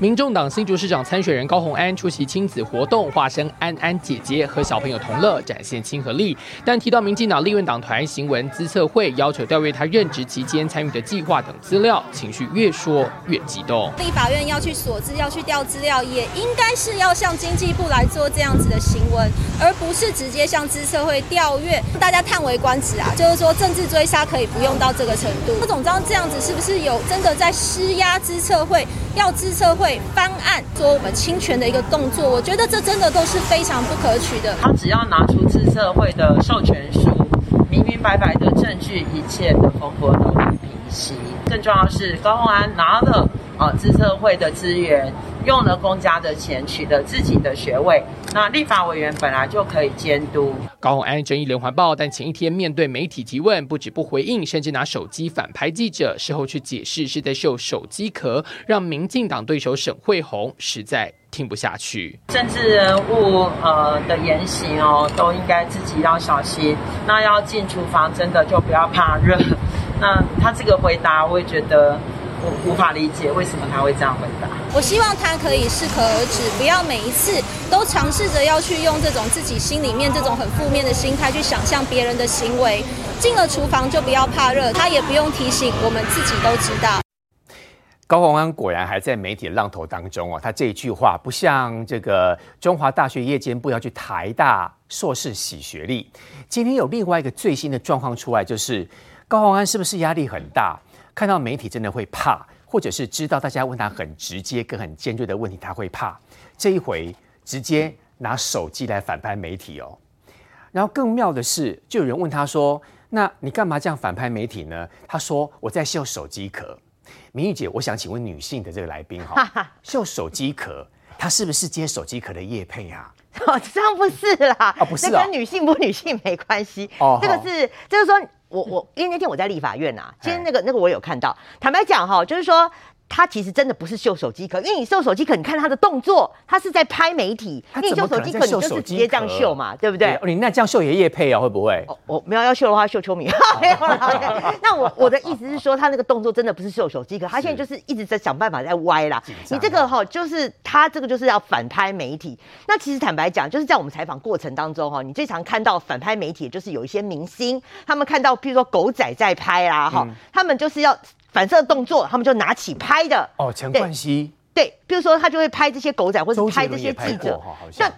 民众党新竹市长参选人高虹安出席亲子活动，化身安安姐姐和小朋友同乐，展现亲和力。但提到民进党立院党团行文资策会要求调阅他任职期间参与的计划等资料，情绪越说越激动。立法院要去索资，要去调资料，也应该是要向经济部来做这样子的行文，而不是直接向资策会调阅。大家叹为观止啊！就是说政治追杀可以不用到这个程度。副总召这样子是不是有真的在施压资策会？要资策会翻案，做我们侵权的一个动作，我觉得这真的都是非常不可取的。他只要拿出自社会的授权书，明明白白的证据，一切的风波都会平息。更重要的是，高鸿安拿了啊资策会的资源。用了公家的钱，取得自己的学位。那立法委员本来就可以监督。高虹安争议连环爆，但前一天面对媒体提问，不止不回应，甚至拿手机反拍记者，事后去解释是在秀手机壳，让民进党对手沈慧虹实在听不下去。政治人物呃的言行哦，都应该自己要小心。那要进厨房，真的就不要怕热。那他这个回答，我也觉得。我无法理解为什么他会这样回答。我希望他可以适可而止，不要每一次都尝试着要去用这种自己心里面这种很负面的心态去想象别人的行为。进了厨房就不要怕热，他也不用提醒，我们自己都知道。高宏安果然还在媒体的浪头当中哦，他这一句话不像这个中华大学夜间部要去台大硕士洗学历。今天有另外一个最新的状况出来，就是高宏安是不是压力很大？看到媒体真的会怕，或者是知道大家问他很直接跟很尖锐的问题，他会怕。这一回直接拿手机来反拍媒体哦。然后更妙的是，就有人问他说：“那你干嘛这样反拍媒体呢？”他说：“我在秀手机壳。”明玉姐，我想请问女性的这个来宾哈，秀手机壳，他是不是接手机壳的叶配啊？哦，这样不是啦，哦，不是，跟女性不女性没关系。哦，这个是，就是说。我我因为那天我在立法院啊，今天那个那个我有看到。坦白讲哈，就是说。他其实真的不是秀手机壳，因为你秀手机壳，你看他的动作，他是在拍媒体。他你秀手机壳，你就是直接这样秀嘛，对不对？你那这样秀也业配啊？会不会？我、哦、我没有要秀的话，秀秋米。没有了。那我我的意思是说，他那个动作真的不是秀手机壳，他现在就是一直在想办法在歪啦。你这个哈，就是他这个就是要反拍媒体。那其实坦白讲，就是在我们采访过程当中哈，你最常看到反拍媒体，就是有一些明星，他们看到譬如说狗仔在拍啦哈，他们就是要。反射动作，他们就拿起拍的。哦，陈冠希对，比如说他就会拍这些狗仔，或者拍这些记者，像。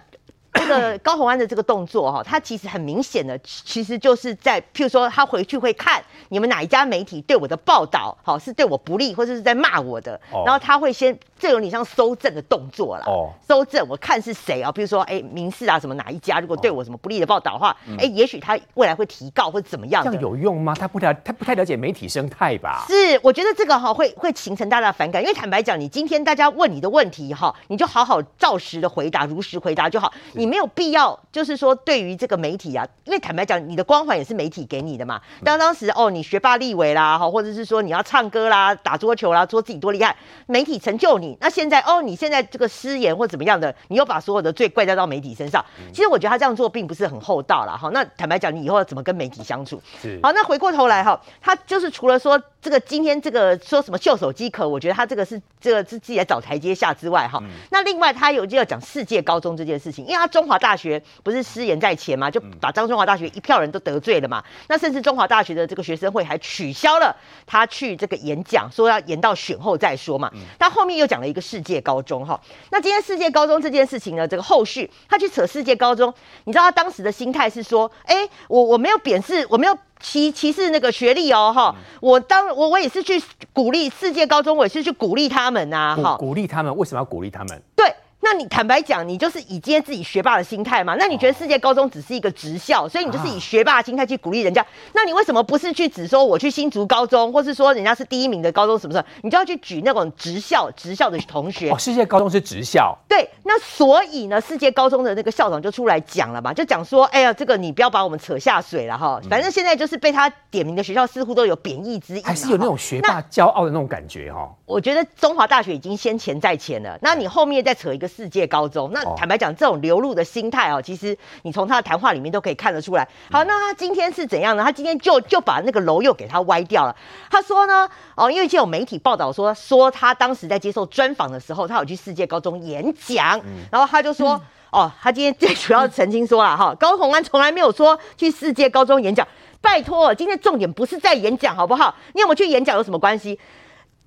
这个 高洪安的这个动作哈，他其实很明显的，其实就是在譬如说，他回去会看你们哪一家媒体对我的报道，好是对我不利，或者是在骂我的，然后他会先这有点像搜证的动作啦。哦，搜证我看是谁啊？比如说哎，民视啊什么哪一家，如果对我什么不利的报道的话，哎，也许他未来会提告或者怎么样。这样有用吗？他不太他不太了解媒体生态吧？是，我觉得这个哈会会形成大家的反感，因为坦白讲，你今天大家问你的问题哈，你就好好照实的回答，如实回答就好。你没有必要，就是说，对于这个媒体啊，因为坦白讲，你的光环也是媒体给你的嘛。当当时哦，你学霸立委啦，哈，或者是说你要唱歌啦、打桌球啦，说自己多厉害，媒体成就你。那现在哦，你现在这个失言或怎么样的，你又把所有的罪怪在到媒体身上。其实我觉得他这样做并不是很厚道了。哈。那坦白讲，你以后要怎么跟媒体相处？好，那回过头来哈，他就是除了说这个今天这个说什么秀手机壳，我觉得他这个是这个是自己来找台阶下之外哈。那另外他有就要讲世界高中这件事情，因为他中华大。大学不是失言在前嘛，就把张中华大学一票人都得罪了嘛。那甚至中华大学的这个学生会还取消了他去这个演讲，说要延到选后再说嘛。他后面又讲了一个世界高中哈。那今天世界高中这件事情呢，这个后续他去扯世界高中，你知道他当时的心态是说，哎，我我没有贬视，我没有歧歧视那个学历哦哈。我当我我也是去鼓励世界高中，我也是去鼓励他们呐哈。鼓励他们，为什么要鼓励他们？对。那你坦白讲，你就是以今天自己学霸的心态嘛？那你觉得世界高中只是一个职校，所以你就是以学霸的心态去鼓励人家？那你为什么不是去指说我去新竹高中，或是说人家是第一名的高中什么什么？你就要去举那种职校、职校的同学？哦，世界高中是职校。对，那所以呢，世界高中的那个校长就出来讲了嘛，就讲说，哎呀，这个你不要把我们扯下水了哈。反正现在就是被他点名的学校似乎都有贬义之意，还是有那种学霸骄傲的那种感觉哈。我觉得中华大学已经先前在前了，那你后面再扯一个世界高中。那坦白讲，这种流露的心态哦，其实你从他的谈话里面都可以看得出来。好，那他今天是怎样呢？他今天就就把那个楼又给他歪掉了。他说呢，哦，因为就有媒体报道说，说他当时在接受专访的时候，他有去世界高中演讲，然后他就说，哦，他今天最主要澄清说了哈，高虹安从来没有说去世界高中演讲。拜托，今天重点不是在演讲，好不好？你有没有去演讲有什么关系？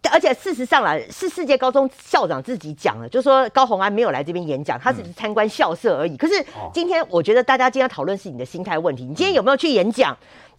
而且事实上啦是世界高中校长自己讲了，就说高红安没有来这边演讲，他只是参观校舍而已。可是今天我觉得大家今天讨论是你的心态问题，你今天有没有去演讲？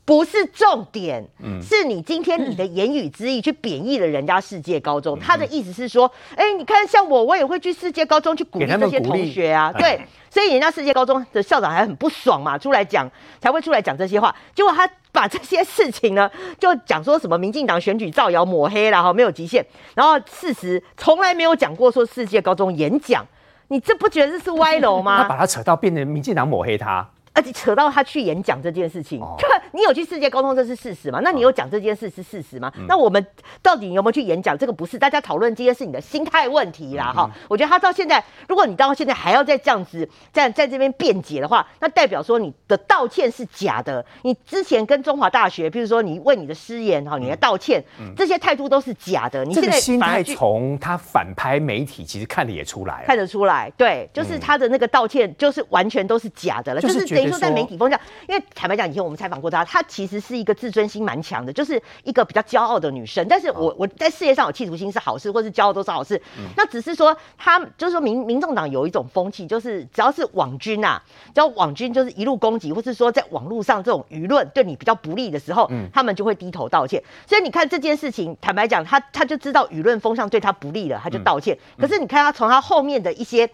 不是重点，嗯，是你今天你的言语之意去贬义了人家世界高中，他的意思是说，哎，你看像我，我也会去世界高中去鼓励这些同学啊，对，所以人家世界高中的校长还很不爽嘛，出来讲才会出来讲这些话，结果他把这些事情呢，就讲说什么民进党选举造谣抹黑了哈，没有极限，然后事实从来没有讲过说世界高中演讲，你这不觉得这是歪楼吗？他把他扯到变成民进党抹黑他。而且扯到他去演讲这件事情，对，你有去世界沟通，这是事实吗？那你有讲这件事是事实吗？那我们到底有没有去演讲？这个不是大家讨论这件事，你的心态问题啦，哈。我觉得他到现在，如果你到现在还要再这样子在在这边辩解的话，那代表说你的道歉是假的。你之前跟中华大学，比如说你为你的失言哈，你的道歉，这些态度都是假的。你现在心态从他反拍媒体，其实看得也出来，看得出来，对，就是他的那个道歉，就是完全都是假的了，就是等于。说在媒体风向，因为坦白讲，以前我们采访过她，她其实是一个自尊心蛮强的，就是一个比较骄傲的女生。但是我我在事业上有企图心是好事，或是骄傲都是好事。嗯、那只是说，她就是说民民众党有一种风气，就是只要是网军啊，只要网军就是一路攻击，或是说在网络上这种舆论对你比较不利的时候，嗯，他们就会低头道歉。所以你看这件事情，坦白讲，他他就知道舆论风向对他不利了，他就道歉。嗯、可是你看他从他后面的一些。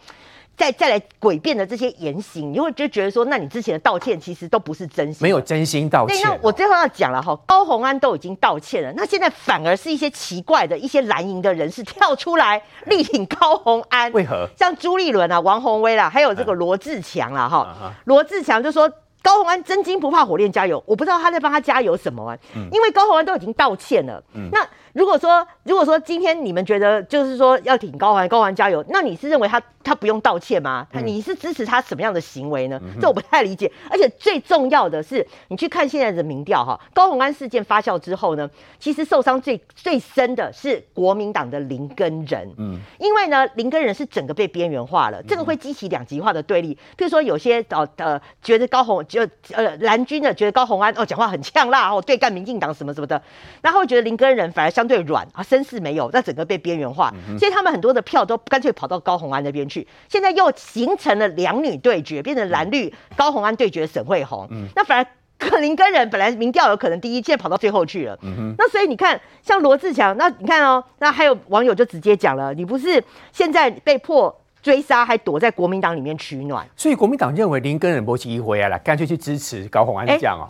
再再来诡辩的这些言行，你会就觉得说，那你之前的道歉其实都不是真心，没有真心道歉。那我最后要讲了哈，高红安都已经道歉了，那现在反而是一些奇怪的一些蓝营的人士跳出来力挺高红安，为何？像朱立伦啊、王宏威啦，还有这个罗志强啦，哈，罗志强就说。高宏安真金不怕火炼加油，我不知道他在帮他加油什么啊？嗯，因为高宏安都已经道歉了。嗯，那如果说如果说今天你们觉得就是说要挺高虹安，高虹安加油，那你是认为他他不用道歉吗？他你是支持他什么样的行为呢？这我不太理解。而且最重要的是，你去看现在的民调哈，高虹安事件发酵之后呢，其实受伤最最深的是国民党的林根人。嗯，因为呢，林根人是整个被边缘化了，这个会激起两极化的对立。譬如说有些呃呃觉得高虹。就呃蓝军的觉得高虹安哦讲话很呛辣哦，对干民进党什么什么的，然后觉得林根人反而相对软啊，声势没有，那整个被边缘化，嗯、所以他们很多的票都干脆跑到高虹安那边去，现在又形成了两女对决，变成蓝绿、嗯、高虹安对决沈慧虹，嗯、那反而林根人本来民调有可能第一，现在跑到最后去了，嗯、哼。那所以你看像罗志强，那你看哦，那还有网友就直接讲了，你不是现在被迫。追杀还躲在国民党里面取暖，所以国民党认为林根仁波奇一回来了，干脆去支持高虹安这样哦。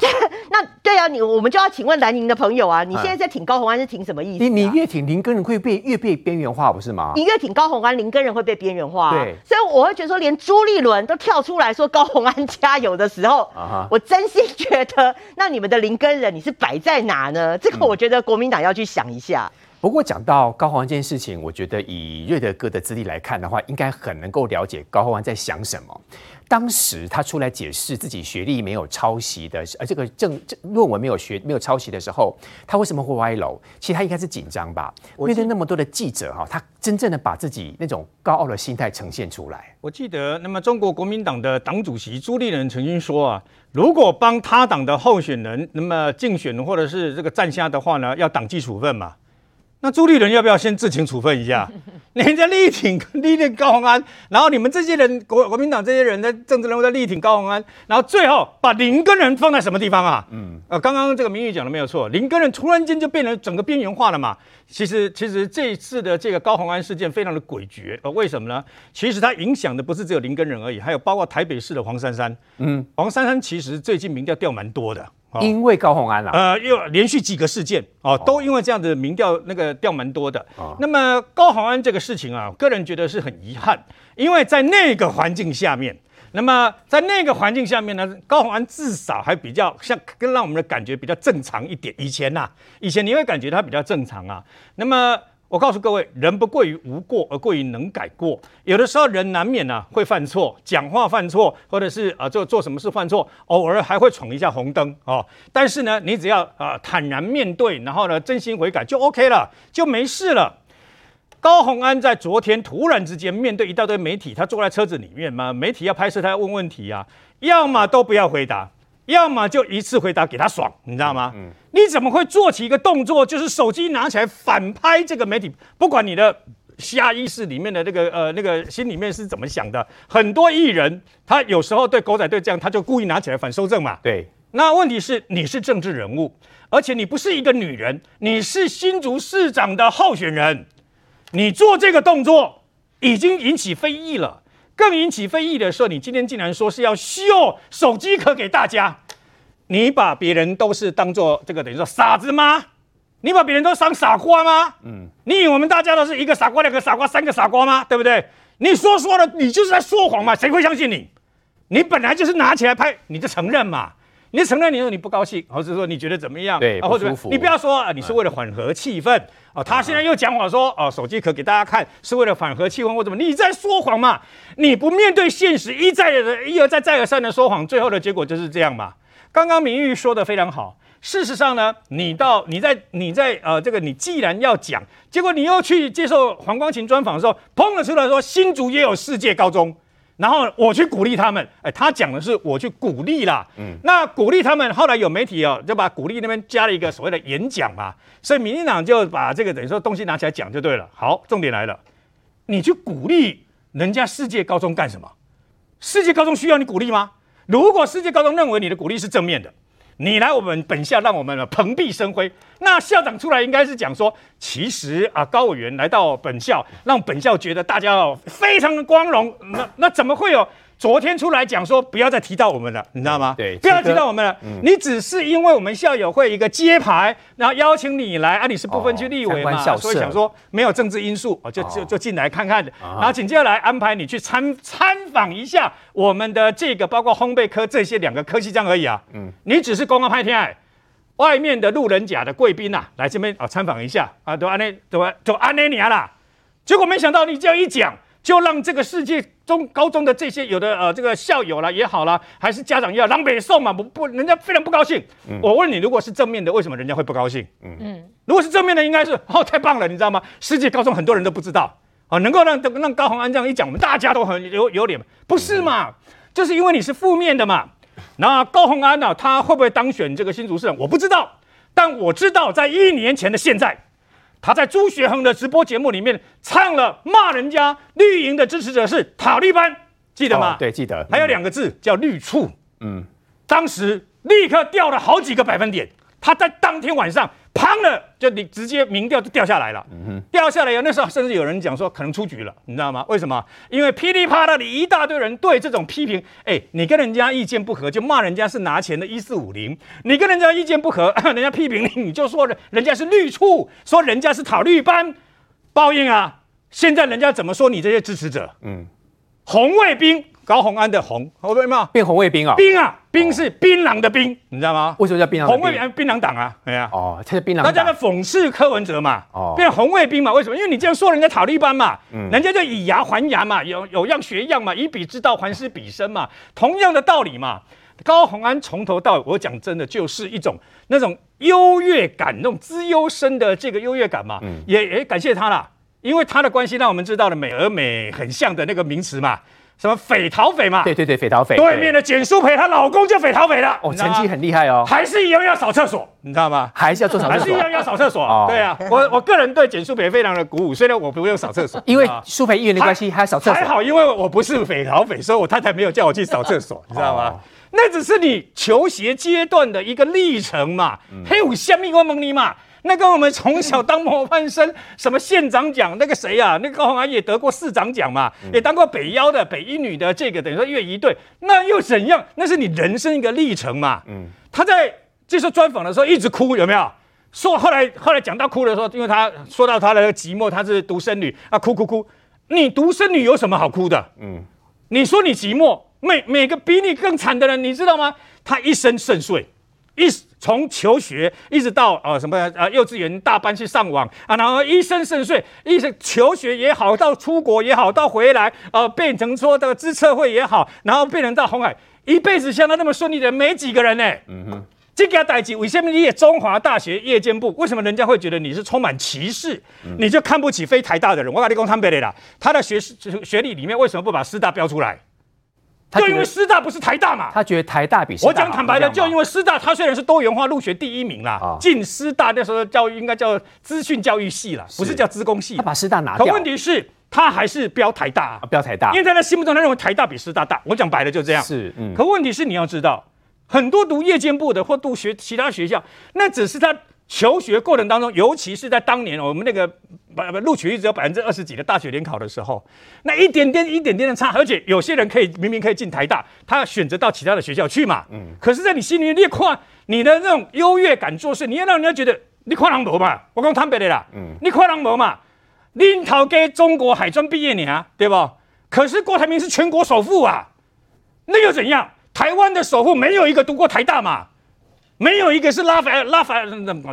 那对啊，你我们就要请问蓝营的朋友啊，你现在在挺高虹安是挺什么意思、啊？你你越挺林根人会被越被边缘化，不是吗？你越挺高虹安，林根人会被边缘化、啊。对，所以我会觉得说，连朱立伦都跳出来说高虹安加油的时候，我真心觉得，那你们的林根人你是摆在哪呢？这个我觉得国民党要去想一下。嗯不过讲到高宏安这件事情，我觉得以瑞德哥的资历来看的话，应该很能够了解高宏安在想什么。当时他出来解释自己学历没有抄袭的，呃这个证论文没有学没有抄袭的时候，他为什么会歪楼？其实他应该是紧张吧。面对那么多的记者哈，他真正的把自己那种高傲的心态呈现出来。我记得，那么中国国民党的党主席朱立伦曾经说啊，如果帮他党的候选人那么竞选或者是这个站下的话呢，要党纪处分嘛。那朱立伦要不要先自请处分一下？人家力挺力挺高宏安，然后你们这些人国国民党这些人的政治人物在力挺高宏安，然后最后把林根人放在什么地方啊？嗯，呃，刚刚这个明玉讲的没有错，林根人突然间就变成整个边缘化了嘛。其实其实这一次的这个高宏安事件非常的诡谲，呃，为什么呢？其实它影响的不是只有林根人而已，还有包括台北市的黄珊珊。嗯，黄珊珊其实最近民调掉蛮多的。因为高虹安了，呃，又连续几个事件哦，都因为这样子民调那个掉蛮多的。哦，那么高虹安这个事情啊，个人觉得是很遗憾，因为在那个环境下面，那么在那个环境下面呢，高虹安至少还比较像，跟让我们的感觉比较正常一点。以前呐，以前你会感觉他比较正常啊，那么。我告诉各位，人不贵于无过，而贵于能改过。有的时候人难免呢、啊、会犯错，讲话犯错，或者是啊做做什么事犯错，偶尔还会闯一下红灯哦。但是呢，你只要啊坦然面对，然后呢真心悔改就 OK 了，就没事了。高虹安在昨天突然之间面对一大堆媒体，他坐在车子里面嘛，媒体要拍摄他要问问题啊，要么都不要回答。要么就一次回答给他爽，你知道吗？嗯，你怎么会做起一个动作，就是手机拿起来反拍这个媒体？不管你的下意识里面的那个呃那个心里面是怎么想的，很多艺人他有时候对狗仔队这样，他就故意拿起来反收正嘛。对，那问题是你是政治人物，而且你不是一个女人，你是新竹市长的候选人，你做这个动作已经引起非议了。更引起非议的是，你今天竟然说是要秀手机壳给大家，你把别人都是当做这个等于说傻子吗？你把别人都当傻瓜吗？嗯，你以为我们大家都是一个傻瓜、两个傻瓜、三个傻瓜吗？对不对？你说说了，你就是在说谎嘛，谁会相信你？你本来就是拿起来拍，你就承认嘛。你承认你说你不高兴，或者说你觉得怎么样？对，不舒服。你不要说啊，你是为了缓和气氛哦。他现在又讲谎说哦，手机壳给大家看是为了缓和气氛或怎么？你在说谎嘛？你不面对现实，一再的一而再再而三的说谎，最后的结果就是这样嘛。刚刚明玉说的非常好。事实上呢，你到你在你在呃这个你既然要讲，结果你又去接受黄光芹专访的时候，砰的出来说新竹也有世界高中。然后我去鼓励他们，哎，他讲的是我去鼓励啦，嗯，那鼓励他们，后来有媒体哦，就把鼓励那边加了一个所谓的演讲嘛，所以民进党就把这个等于说东西拿起来讲就对了。好，重点来了，你去鼓励人家世界高中干什么？世界高中需要你鼓励吗？如果世界高中认为你的鼓励是正面的。你来我们本校，让我们蓬荜生辉。那校长出来应该是讲说，其实啊，高委员来到本校，让本校觉得大家非常的光荣。那那怎么会有？昨天出来讲说不要再提到我们了，你知道吗？对，不要再提到我们了。嗯、你只是因为我们校友会一个揭牌，然后邀请你来啊，你是不分区立委嘛，哦、所以想说没有政治因素，哦，就就就进来看看，哦、然后紧接着来安排你去参参访一下我们的这个包括烘焙科这些两个科系这样而已啊。嗯，你只是公告拍天爱，外面的路人甲的贵宾呐，来这边啊参访一下啊，都安内都都安内尼亚啦，结果没想到你这样一讲。就让这个世界中高中的这些有的呃这个校友啦也好啦，还是家长也好，让北送嘛不不，人家非常不高兴。嗯、我问你，如果是正面的，为什么人家会不高兴？嗯嗯，如果是正面的，应该是哦太棒了，你知道吗？世界高中很多人都不知道啊、哦，能够让让高虹安这样一讲，我们大家都很有有脸，不是嘛？嗯、就是因为你是负面的嘛。那高虹安呢、啊，他会不会当选这个新竹市长？我不知道，但我知道在一年前的现在。他在朱学恒的直播节目里面唱了骂人家绿营的支持者是塔利班，记得吗？哦、对，记得。还有两个字、嗯、叫绿醋，嗯，当时立刻掉了好几个百分点。他在当天晚上。砰了，就你直接民调就掉下来了。嗯，掉下来以后，那时候甚至有人讲说可能出局了，你知道吗？为什么？因为噼里啪啦的一大堆人对这种批评，哎，你跟人家意见不合就骂人家是拿钱的一四五零，你跟人家意见不合，人家批评你，你就说人家是绿处，说人家是讨绿班，报应啊！现在人家怎么说你这些支持者？嗯，红卫兵。高洪安的红，红对吗？变红卫兵啊！兵啊，兵是槟榔的兵，你知道吗？为什么叫槟榔？红卫兵，槟榔党啊，对啊。哦，他是槟榔。大家在讽刺柯文哲嘛，哦，变红卫兵嘛？为什么？因为你这样说人家塔利班嘛，嗯，人家就以牙还牙嘛，有有样学样嘛，以彼之道还施彼身嘛，同样的道理嘛。高洪安从头到尾，我讲真的，就是一种那种优越感，那种资优生的这个优越感嘛，嗯，也也感谢他啦，因为他的关系，让我们知道了美而美很像的那个名词嘛。什么匪逃匪嘛？对对对，匪逃匪。对面的简淑培她老公就匪逃匪了。哦，成绩很厉害哦。还是一样要扫厕所，你知道吗？还是要做扫厕所。还是一样要扫厕所。对啊，我我个人对简淑培非常的鼓舞，虽然我不用扫厕所，因为淑培议员的关系，还要扫厕所。还好，因为我不是匪逃匪，所以我太太没有叫我去扫厕所，你知道吗？那只是你求学阶段的一个历程嘛。还有下面我问你嘛。那个我们从小当模范生，什么县长奖，那个谁呀、啊？那个高虹安也得过市长奖嘛，也当过北幺的北一女的这个等于说越一队，那又怎样？那是你人生一个历程嘛。嗯，他在接受专访的时候一直哭，有没有？说后来后来讲到哭的时候，因为他说到他的寂寞，他是独生女啊，哭哭哭。你独生女有什么好哭的？嗯，你说你寂寞，每每个比你更惨的人，你知道吗？他一生顺遂。一从求学一直到啊、呃、什么啊、呃、幼稚园大班去上网啊，然后一生顺遂，一生求学也好，到出国也好，到回来啊、呃、变成说这个资策会也好，然后变成到红海，一辈子像他那么顺利的没几个人呢。嗯哼，这个代志为什么你也中华大学夜间部？为什么人家会觉得你是充满歧视？嗯、你就看不起非台大的人？我跟你讲坦白的啦，他的学学历里面为什么不把师大标出来？就因为师大不是台大嘛，他觉得台大比大。我讲坦白的，就因为师大，他虽然是多元化入学第一名啦，进师大那时候教育应该叫资讯教育系啦，不是叫资工系。他把师大拿掉。可问题是，他还是标台大，啊标台大，因为在他心目中，他认为台大比师大大。我讲白了就这样。是，嗯。可问题是，你要知道，很多读夜间部的或读学其他学校，那只是他。求学过程当中，尤其是在当年我们那个把录取率只有百分之二十几的大学联考的时候，那一点点一点点的差，而且有些人可以明明可以进台大，他选择到其他的学校去嘛。嗯。可是，在你心里面，你看你的那种优越感做事，你要让人家觉得你跨狼博嘛。我讲坦白的啦，嗯，你跨狼博嘛。你头家中国海专毕业呢，对不？可是郭台铭是全国首富啊，那又怎样？台湾的首富没有一个读过台大嘛。没有一个是拉菲拉菲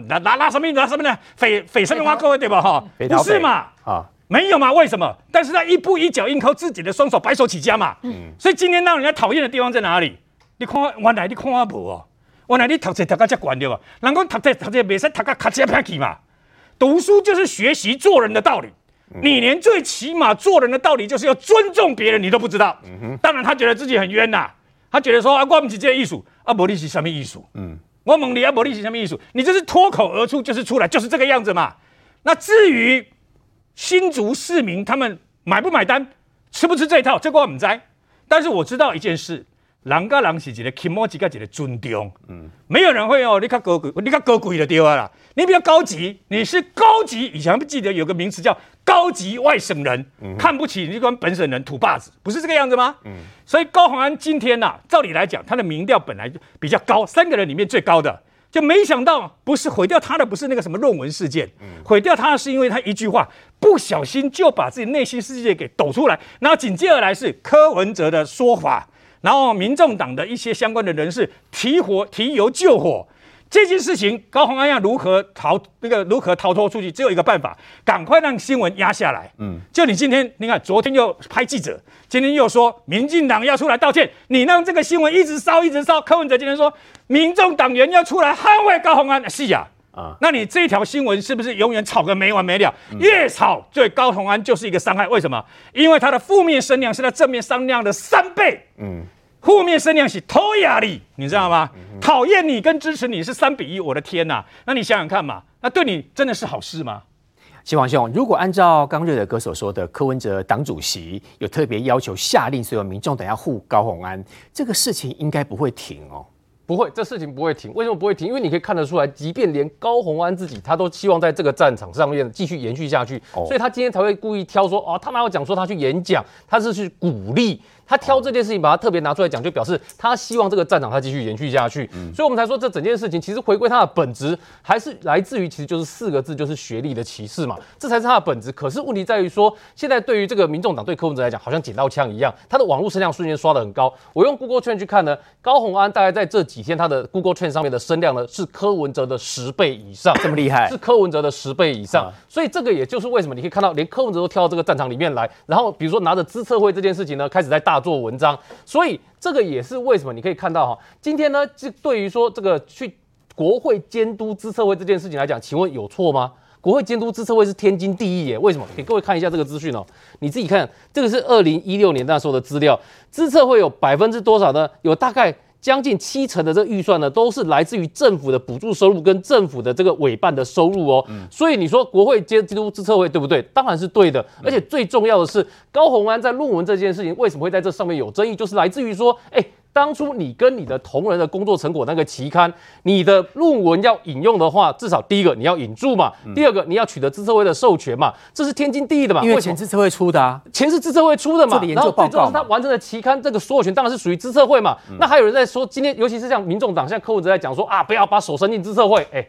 拉拉拉什么拉什么呢？匪匪什么话各位对吧？哈，不是嘛？啊，没有嘛？为什么？但是他一步一脚印，靠自己的双手白手起家嘛。嗯，所以今天让人家讨厌的地方在哪里？你看，原来你看我无哦，原来你读书读到这关对吧？人讲读书读书，没使读到卡车偏去嘛。读书就是学习做人的道理。你连最起码做人的道理就是要尊重别人，你都不知道。嗯哼，当然他觉得自己很冤呐。他觉得说啊，我不是这个艺术啊，不你是什么艺术？嗯。我问你啊，无你是什么意思？你就是脱口而出，就是出来，就是这个样子嘛。那至于新竹市民他们买不买单，吃不吃这一套，这个我不知道。但是我知道一件事。人跟人是一个起码几个一个尊重，嗯，没有人会哦，你看高贵，你看高贵的对啊啦，你比较高级，你是高级，以前不记得有个名词叫高级外省人，嗯、看不起你这本省人土霸子，不是这个样子吗？嗯，所以高鸿安今天呐、啊，照理来讲，他的民调本来就比较高，三个人里面最高的，就没想到不是毁掉他的，不是那个什么论文事件，嗯，毁掉他的是因为他一句话不小心就把自己内心世界给抖出来，然后紧接而来是柯文哲的说法。然后，民众党的一些相关的人士提火提油救火，这件事情高虹安要如何逃那个如何逃脱出去？只有一个办法，赶快让新闻压下来。嗯，就你今天，你看昨天又拍记者，今天又说民进党要出来道歉，你让这个新闻一直烧一直烧。柯文哲今天说，民众党员要出来捍卫高虹安，是呀。啊，那你这条新闻是不是永远吵个没完没了？越吵对高虹安就是一个伤害。为什么？因为他的负面声量是他正面声量的三倍。嗯，负面声量是偷压力，你知道吗？讨厌你跟支持你是三比一，我的天呐！那你想想看嘛，那对你真的是好事吗？嶔煌兄，如果按照刚瑞德哥所说的，柯文哲党主席有特别要求下令所有民众等下护高虹安，这个事情应该不会停哦。不会，这事情不会停。为什么不会停？因为你可以看得出来，即便连高虹安自己，他都希望在这个战场上面继续延续下去，所以他今天才会故意挑说，哦，他哪有讲说他去演讲，他是去鼓励。他挑这件事情，把它特别拿出来讲，就表示他希望这个战场他继续延续下去。嗯，所以我们才说这整件事情其实回归它的本质，还是来自于其实就是四个字，就是学历的歧视嘛，这才是它的本质。可是问题在于说，现在对于这个民众党对柯文哲来讲，好像捡到枪一样，他的网络声量瞬间刷得很高。我用 Google Trend 去看呢，高虹安大概在这几天他的 Google Trend 上面的声量呢是柯文哲的十倍以上，这么厉害，是柯文哲的十倍以上。所以这个也就是为什么你可以看到连柯文哲都跳到这个战场里面来，然后比如说拿着资策会这件事情呢，开始在大做文章。所以这个也是为什么你可以看到哈，今天呢，就对于说这个去国会监督资策会这件事情来讲，请问有错吗？国会监督资策会是天经地义耶。为什么？给各位看一下这个资讯哦，你自己看，这个是二零一六年那时候的资料，资策会有百分之多少呢？有大概。将近七成的这个预算呢，都是来自于政府的补助收入跟政府的这个委办的收入哦。嗯、所以你说国会监督之策会对不对？当然是对的。而且最重要的是，高鸿安在论文这件事情为什么会在这上面有争议，就是来自于说，哎。当初你跟你的同仁的工作成果那个期刊，你的论文要引用的话，至少第一个你要引注嘛，嗯、第二个你要取得资策会的授权嘛，这是天经地义的嘛。因为钱资策会出的啊，钱是资策会出的嘛。然后最重要是他完成的期刊这个所有权当然是属于资策会嘛。嗯、那还有人在说，今天尤其是像民众党，现在柯文哲在讲说啊，不要把手伸进资策会。哎，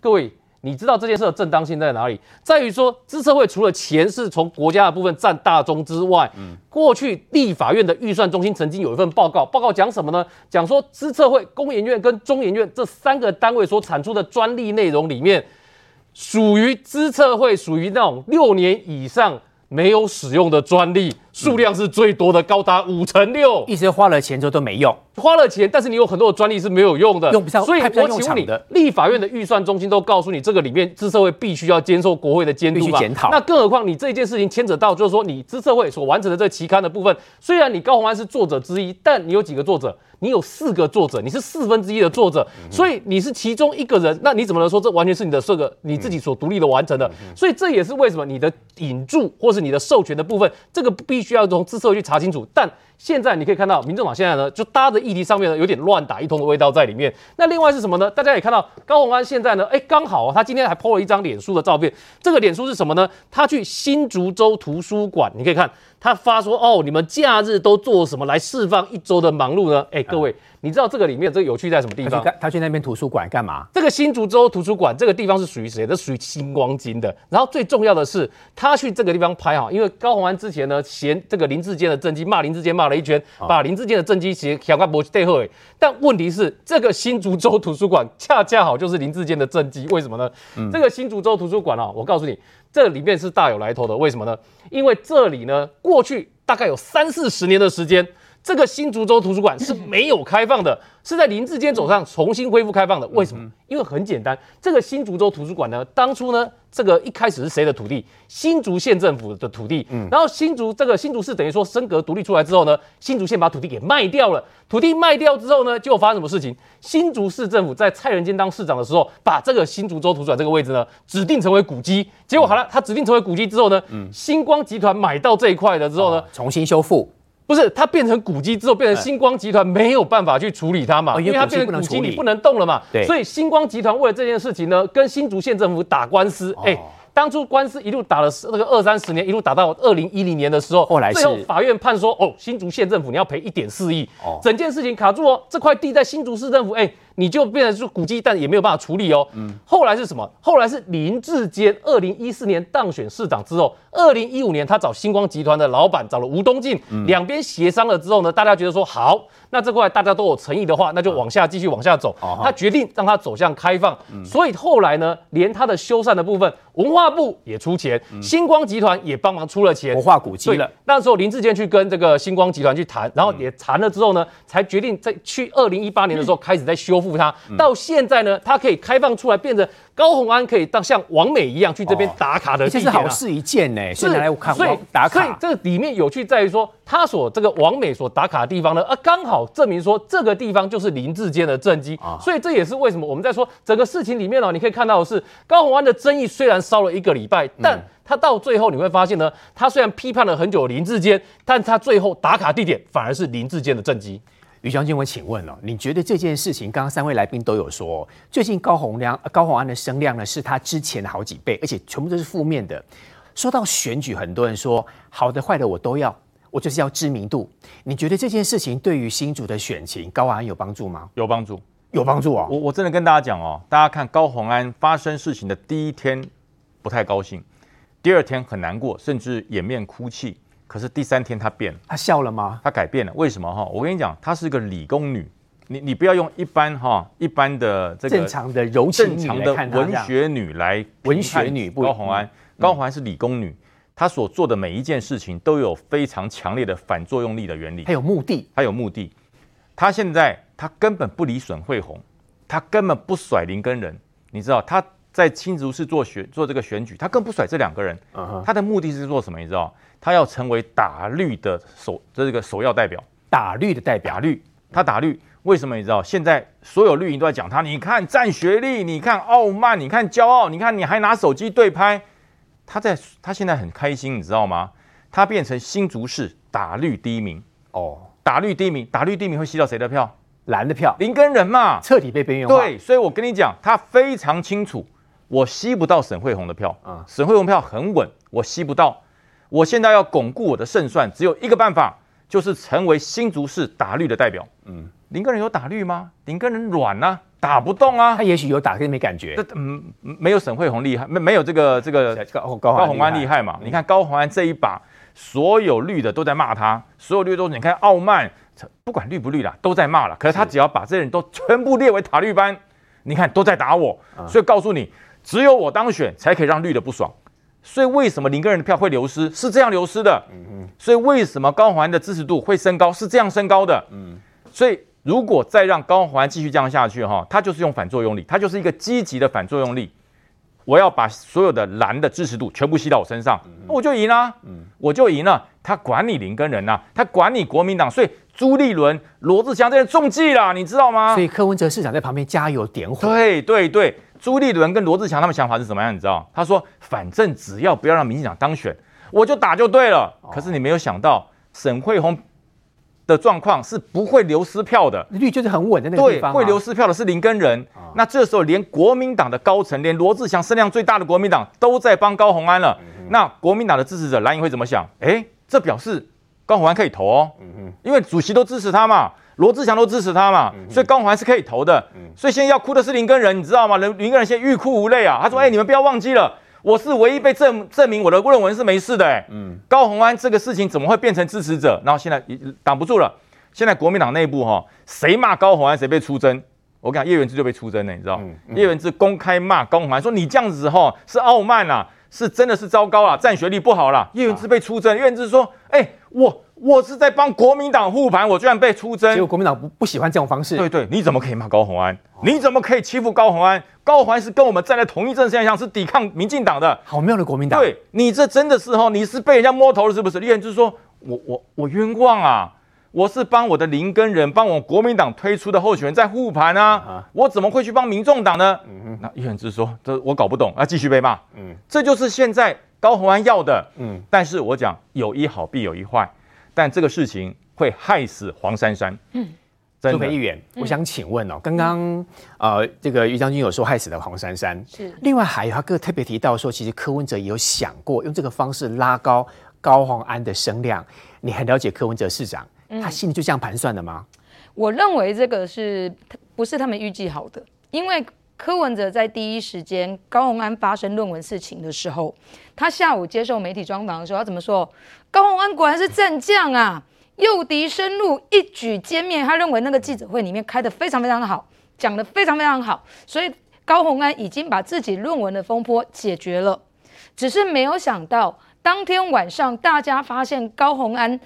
各位。你知道这件事的正当性在哪里？在于说，资策会除了钱是从国家的部分占大宗之外，嗯，过去立法院的预算中心曾经有一份报告，报告讲什么呢？讲说资策会、工研院跟中研院这三个单位所产出的专利内容里面，属于资策会属于那种六年以上没有使用的专利。数量是最多的，高达五成六。一直花了钱之后都没用，花了钱，但是你有很多的专利是没有用的，用不上。所以我请问你，立法院的预算中心都告诉你，这个里面资社会必须要接受国会的监督嘛？必须检讨。那更何况你这件事情牵扯到，就是说你资社会所完成的这期刊的部分，虽然你高虹安是作者之一，但你有几个作者？你有四个作者，你是四分之一的作者，所以你是其中一个人，那你怎么能说这完全是你的这个你自己所独立的完成的？所以这也是为什么你的引注或是你的授权的部分，这个必需要从资策会去查清楚。但现在你可以看到，民众党现在呢，就搭着议题上面呢，有点乱打一通的味道在里面。那另外是什么呢？大家也看到高虹安现在呢，哎，刚好他今天还 po 了一张脸书的照片。这个脸书是什么呢？他去新竹州图书馆，你可以看。他发说：“哦，你们假日都做什么来释放一周的忙碌呢？”哎，各位，你知道这个里面这个有趣在什么地方？他去，他去那边图书馆干嘛？这个新竹州图书馆这个地方是属于谁？这属于新光金的。然后最重要的是，他去这个地方拍哈，因为高虹安之前呢嫌这个林志坚的政绩，骂林志坚骂了一圈，把林志坚的政绩写小看不对后。但问题是，这个新竹州图书馆恰恰好就是林志坚的政绩，为什么呢？嗯、这个新竹州图书馆啊，我告诉你，这里面是大有来头的。为什么呢？因为这里呢，过去。大概有三四十年的时间，这个新竹州图书馆是 没有开放的，是在林志坚手上重新恢复开放的。为什么？因为很简单，这个新竹州图书馆呢，当初呢。这个一开始是谁的土地？新竹县政府的土地。嗯，然后新竹这个新竹市等于说升格独立出来之后呢，新竹县把土地给卖掉了。土地卖掉之后呢，结果发生什么事情？新竹市政府在蔡仁坚当市长的时候，把这个新竹州图书馆这个位置呢，指定成为古迹。结果好了，他指定成为古迹之后呢，嗯，星光集团买到这一块的之后呢，重新修复。不是，它变成古迹之后，变成星光集团没有办法去处理它嘛，因为它变成古迹，你不能动了嘛。对，所以星光集团为了这件事情呢，跟新竹县政府打官司，哎。当初官司一路打了那个二三十年，一路打到二零一零年的时候，后来最后法院判说，哦，新竹县政府你要赔一点四亿，哦，整件事情卡住哦，这块地在新竹市政府，哎。你就变成是古迹，但也没有办法处理哦。嗯，后来是什么？后来是林志坚，二零一四年当选市长之后，二零一五年他找星光集团的老板找了吴东进，两边协商了之后呢，大家觉得说好，那这块大家都有诚意的话，那就往下继续往下走。他决定让他走向开放，所以后来呢，连他的修缮的部分，文化部也出钱，星光集团也帮忙出了钱，活化古迹了。那时候林志坚去跟这个星光集团去谈，然后也谈了之后呢，才决定在去二零一八年的时候开始在修。复他。到现在呢，他可以开放出来，变成高虹安可以当像王美一样去这边打卡的，这是好事一件呢。是来看，所以打卡，所以这个里面有趣在于说，他所这个王美所打卡的地方呢，啊，刚好证明说这个地方就是林志坚的政绩，所以这也是为什么我们在说整个事情里面呢，你可以看到的是高虹安的争议虽然烧了一个礼拜，但他到最后你会发现呢，他虽然批判了很久林志坚，但他最后打卡地点反而是林志坚的政绩。于将军，我请问哦，你觉得这件事情，刚刚三位来宾都有说，最近高洪亮、高洪安的声量呢，是他之前的好几倍，而且全部都是负面的。说到选举，很多人说好的、坏的我都要，我就是要知名度。你觉得这件事情对于新竹的选情，高虹安有帮助吗？有帮助，有帮助啊！我我真的跟大家讲哦，大家看高洪安发生事情的第一天不太高兴，第二天很难过，甚至掩面哭泣。可是第三天她变了，她笑了吗？她改变了，为什么哈？我跟你讲，她是一个理工女，你你不要用一般哈一般的这个正常的柔情正常的文学女来文学女高红安，高红安是理工女，她所做的每一件事情都有非常强烈的反作用力的原理，她有目的，她有目的。她现在她根本不理沈慧红，她根本不甩林根仁，你知道她在青竹市做选做这个选举，他更不甩这两个人。他的目的是做什么？你知道？他要成为打绿的首这个首要代表，打绿的代表。打绿，他打绿，为什么？你知道？现在所有绿营都在讲他，你看占学历，你看傲慢，你看骄傲，你看你还拿手机对拍。他在他现在很开心，你知道吗？他变成新竹市打绿第一名哦，打绿第一名，打绿第一名会吸到谁的票？蓝的票，林根人嘛，彻底被边缘化。对，所以我跟你讲，他非常清楚，我吸不到沈慧虹的票啊，沈慧虹票很稳，我吸不到。我现在要巩固我的胜算，只有一个办法，就是成为新竹市打绿的代表。嗯，林根人有打绿吗？林根人软啊，打不动啊。他也许有打，可是没感觉。嗯，没有沈慧红厉害，没没有这个这个高高宏安厉害嘛？你看高宏安这一把，所有绿的都在骂他，所有绿都你看傲慢。不管绿不绿啦，都在骂了。可是他只要把这些人都全部列为塔绿班，你看都在打我。所以告诉你，只有我当选才可以让绿的不爽。所以为什么林根人的票会流失？是这样流失的。嗯所以为什么高虹安的支持度会升高？是这样升高的。嗯所以如果再让高虹安继续这样下去哈，他就是用反作用力，他就是一个积极的反作用力。我要把所有的蓝的支持度全部吸到我身上，那我就赢了。我就赢了。他管你林根人呐，他管你国民党，所以。朱立伦、罗志祥这些中计了，你知道吗？所以柯文哲市长在旁边加油点火。对对对，朱立伦跟罗志强他们想法是什么样？你知道？他说：“反正只要不要让民进党当选，我就打就对了。哦”可是你没有想到，沈慧虹的状况是不会流失票的，绿就是很稳的那个地方、啊。对，会流失票的是林根仁。哦、那这时候连国民党的高层，连罗志祥声量最大的国民党都在帮高虹安了。嗯、那国民党的支持者蓝营会怎么想？哎，这表示。高虹安可以投哦，因为主席都支持他嘛，罗志祥都支持他嘛，所以高虹安是可以投的。所以现在要哭的是林根仁，你知道吗？林林根仁现在欲哭无泪啊。他说：“哎，你们不要忘记了，我是唯一被证证明我的论文是没事的。”哎，高虹安这个事情怎么会变成支持者？然后现在挡不住了。现在国民党内部哈，谁骂高虹安谁被出征？我跟你讲，叶元之就被出征了，你知道？叶元之公开骂高虹安说：“你这样子哈是傲慢啊，是真的是糟糕啊，占学历不好了。”叶元之被出征，叶元之说：“哎。”我我是在帮国民党护盘，我居然被出征。结果国民党不不喜欢这种方式。对对，你怎么可以骂高虹安？你怎么可以欺负高虹安？高虹安是跟我们站在同一阵线上，是抵抗民进党的。好妙的国民党。对，你这真的是哦，你是被人家摸头了是不是？立言就是说我我我冤枉啊！我是帮我的林根人，帮我国民党推出的候选人在护盘啊！啊我怎么会去帮民众党呢？嗯哼，那立言之说这我搞不懂，啊继续被骂。嗯，这就是现在。高鸿安要的，嗯，但是我讲有一好必有一坏，但这个事情会害死黄珊珊。嗯，苏培议员，我想请问哦，刚刚呃，这个于将军有说害死了黄珊珊，是，另外还有他个特别提到说，其实柯文哲也有想过用这个方式拉高高虹安的声量。你很了解柯文哲市长，他心里就这样盘算的吗？我认为这个是不是他们预计好的？因为。柯文哲在第一时间高虹安发生论文事情的时候，他下午接受媒体专访的时候，他怎么说？高虹安果然是战将啊，诱敌深入，一举歼灭。他认为那个记者会里面开得非常非常的好，讲得非常非常好，所以高虹安已经把自己论文的风波解决了。只是没有想到，当天晚上大家发现高虹安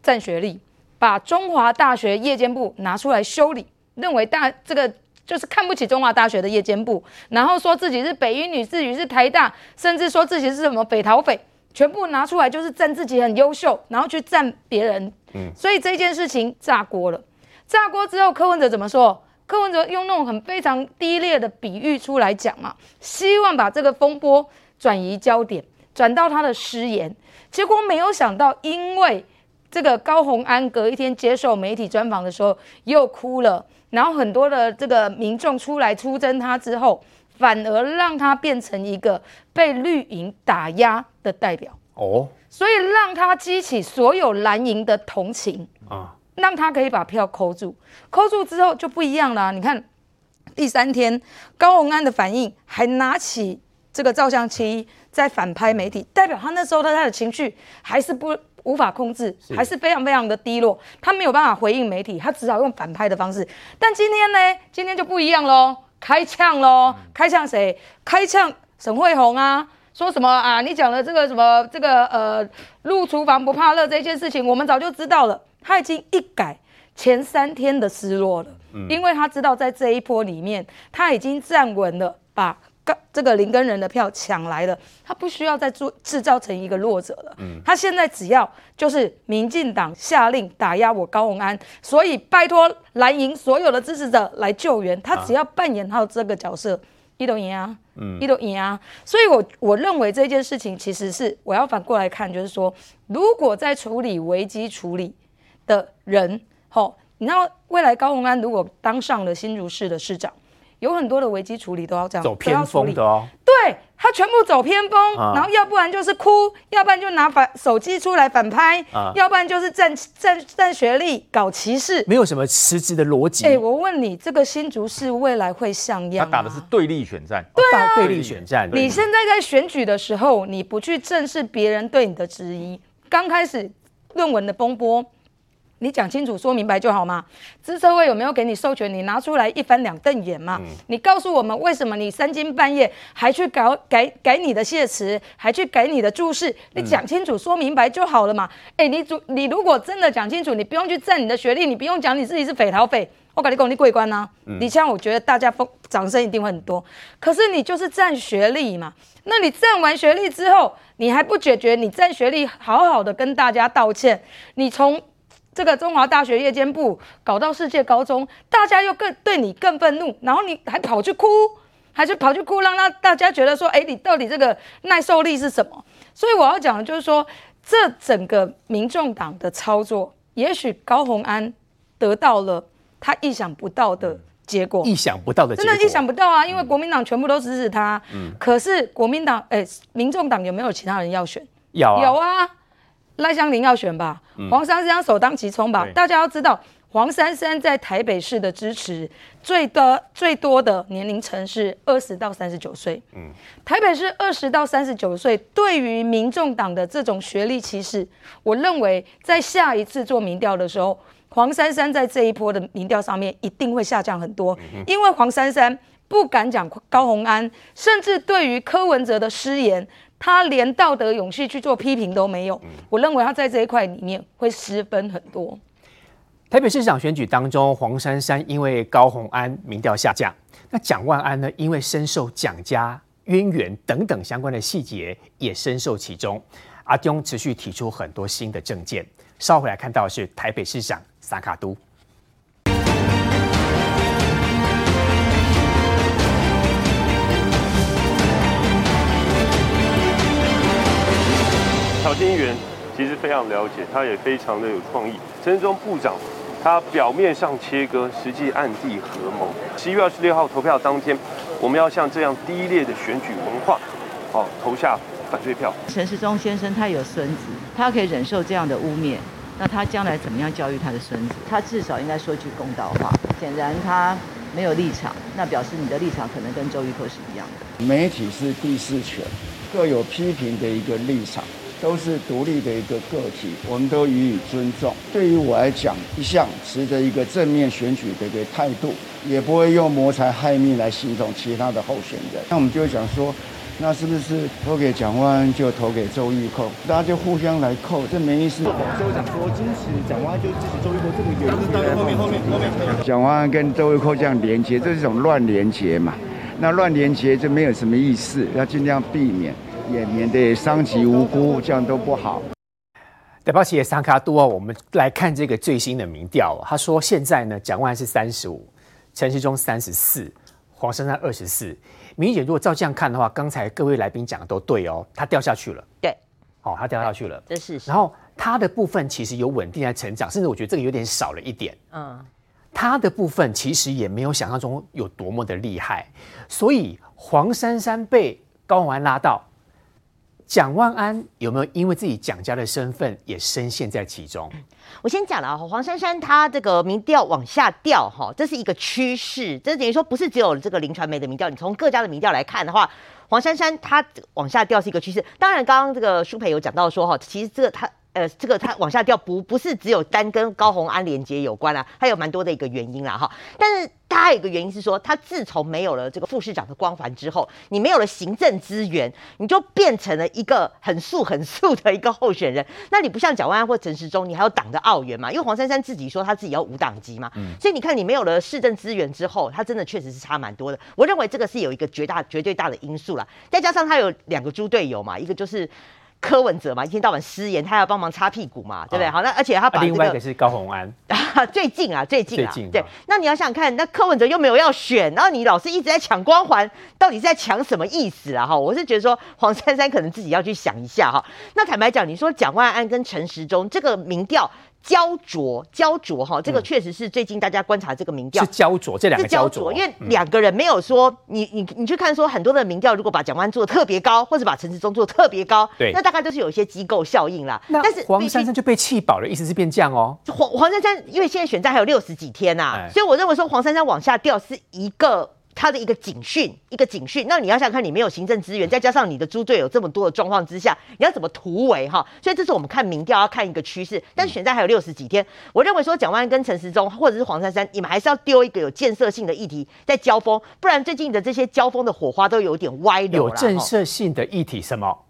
占学历，把中华大学夜间部拿出来修理，认为大这个。就是看不起中华大学的夜间部，然后说自己是北一女，自己是台大，甚至说自己是什么北桃匪，全部拿出来就是赞自己很优秀，然后去赞别人。嗯，所以这件事情炸锅了。炸锅之后，柯文哲怎么说？柯文哲用那种很非常低劣的比喻出来讲嘛，希望把这个风波转移焦点，转到他的失言。结果没有想到，因为这个高虹安隔一天接受媒体专访的时候又哭了。然后很多的这个民众出来出征他之后，反而让他变成一个被绿营打压的代表哦，所以让他激起所有蓝营的同情啊，让他可以把票扣住，扣住之后就不一样了。你看第三天高虹安的反应，还拿起这个照相机在反拍媒体，代表他那时候他他的情绪还是不。无法控制，还是非常非常的低落。他没有办法回应媒体，他只好用反拍的方式。但今天呢？今天就不一样喽，开呛喽！开呛谁？开呛沈慧红啊！说什么啊？你讲的这个什么这个呃，入厨房不怕热这件事情，我们早就知道了。他已经一改前三天的失落了，因为他知道在这一波里面，他已经站稳了，把这个林根人的票抢来了，他不需要再做制造成一个弱者了。嗯，他现在只要就是民进党下令打压我高鸿安，所以拜托蓝营所有的支持者来救援，他只要扮演好这个角色，一都赢啊，嗯，一都赢啊。所以我我认为这件事情其实是我要反过来看，就是说，如果在处理危机处理的人，吼，你知道未来高鸿安如果当上了新竹市的市长。有很多的危机处理都要这样，走偏锋的哦。对，他全部走偏锋，啊、然后要不然就是哭，要不然就拿反手机出来反拍，啊、要不然就是占占占学历搞歧视，没有什么实质的逻辑。哎、欸，我问你，这个新竹市未来会像样？他打的是对立选战，对啊，对立选战。你现在在选举的时候，你不去正视别人对你的质疑，刚开始论文的风波。你讲清楚、说明白就好嘛。资策会有没有给你授权？你拿出来一翻两瞪眼嘛。嗯、你告诉我们为什么你三更半夜还去搞改改你的谢词，还去改你的注释？你讲清楚、说明白就好了嘛。哎、嗯欸，你主你如果真的讲清楚，你不用去占你的学历，你不用讲你自己是匪逃匪。我跟你讲，你过关呐。嗯、你这样我觉得大家风掌声一定会很多。可是你就是占学历嘛。那你占完学历之后，你还不解决？你占学历，好好的跟大家道歉。你从这个中华大学夜间部搞到世界高中，大家又更对你更愤怒，然后你还跑去哭，还是跑去哭，让他大家觉得说，哎，你到底这个耐受力是什么？所以我要讲的就是说，这整个民众党的操作，也许高虹安得到了他意想不到的结果，意想不到的结果，真的意想不到啊！因为国民党全部都支持他，嗯，可是国民党，哎，民众党有没有其他人要选？有啊，有啊。赖香林要选吧，黄珊珊首当其冲吧。嗯、大家要知道，黄珊珊在台北市的支持最多最多的年龄层是二十到三十九岁。嗯，台北市二十到三十九岁，对于民众党的这种学历歧视，我认为在下一次做民调的时候，黄珊珊在这一波的民调上面一定会下降很多，嗯、因为黄珊珊不敢讲高红安，甚至对于柯文哲的失言。他连道德勇气去做批评都没有，我认为他在这一块里面会失分很多。台北市长选举当中，黄珊珊因为高虹安民调下降，那蒋万安呢，因为深受蒋家渊源等等相关的细节也深受其中。阿中持续提出很多新的政见，稍回来看到是台北市长三脚督。乔建议员其实非常了解，他也非常的有创意。陈世忠部长，他表面上切割，实际暗地合谋。十一月二十六号投票当天，我们要像这样低劣的选举文化，好投下反对票。陈世忠先生他有孙子，他可以忍受这样的污蔑，那他将来怎么样教育他的孙子？他至少应该说句公道话。显然他没有立场，那表示你的立场可能跟周玉蔻是一样的。媒体是第四权，各有批评的一个立场。都是独立的一个个体，我们都予以尊重。对于我来讲，一向持着一个正面选举的一个态度，也不会用谋财害命来形容其他的候选人。那我们就会讲说，那是不是投给蒋万安就投给周玉蔻？大家就互相来扣，这没意思。所以我想说，支持蒋万安就支持周玉蔻，这个原因。后面后面后面蒋万安跟周玉蔻这样连接，这是一种乱连接嘛？那乱连接就没有什么意思，要尽量避免。也免得伤及无辜，这样都不好。台北市的三脚督哦，我们来看这个最新的民调。他说现在呢，蒋万安是三十五，陈时中三十四，黄珊珊二十四。明姐，如果照这样看的话，刚才各位来宾讲的都对哦，他掉下去了。对，哦，他掉下去了，这是。然后他的部分其实有稳定在成长，甚至我觉得这个有点少了一点。嗯，他的部分其实也没有想象中有多么的厉害，所以黄珊珊被高虹安拉到。蒋万安有没有因为自己蒋家的身份也深陷在其中？我先讲了啊，黄珊珊她这个民调往下掉哈，这是一个趋势，这等于说不是只有这个林传媒的民调，你从各家的民调来看的话，黄珊珊她往下掉是一个趋势。当然，刚刚这个舒培有讲到说哈，其实这个她。呃，这个它往下掉不不是只有单跟高红安连接有关啊，它有蛮多的一个原因啦哈。但是大他还有一个原因是说，他自从没有了这个副市长的光环之后，你没有了行政资源，你就变成了一个很素很素的一个候选人。那你不像蒋万安或陈时中，你还有党的澳援嘛？因为黄珊珊自己说他自己要无党籍嘛，嗯、所以你看你没有了市政资源之后，他真的确实是差蛮多的。我认为这个是有一个绝大绝对大的因素啦，再加上他有两个猪队友嘛，一个就是。柯文哲嘛，一天到晚失言，他要帮忙擦屁股嘛，对不对？哦、好，那而且他把、这个、另外一个是高鸿安，最近啊，最近啊，最近对。那你要想想看，那柯文哲又没有要选，然后你老是一直在抢光环，到底是在抢什么意思啊？哈，我是觉得说黄珊珊可能自己要去想一下哈。那坦白讲，你说蒋万安跟陈时中这个民调。焦灼，焦灼哈，这个确实是最近大家观察这个民调、嗯、是焦灼，这两个焦灼，因为两个人没有说、嗯、你你你去看说很多的民调，如果把蒋万做的特别高，或者把陈时中做的特别高，对，那大概都是有一些机构效应啦。但是黄珊珊就被气饱了，意思是变这样哦。黄黄珊珊因为现在选战还有六十几天呐、啊，哎、所以我认为说黄珊珊往下掉是一个。他的一个警讯，一个警讯。那你要想看，你没有行政资源，再加上你的猪队友这么多的状况之下，你要怎么突围哈？所以这是我们看民调要看一个趋势。但选战还有六十几天，我认为说蒋万跟陈时中或者是黄珊珊，你们还是要丢一个有建设性的议题在交锋，不然最近的这些交锋的火花都有点歪流了。有建设性的议题什么？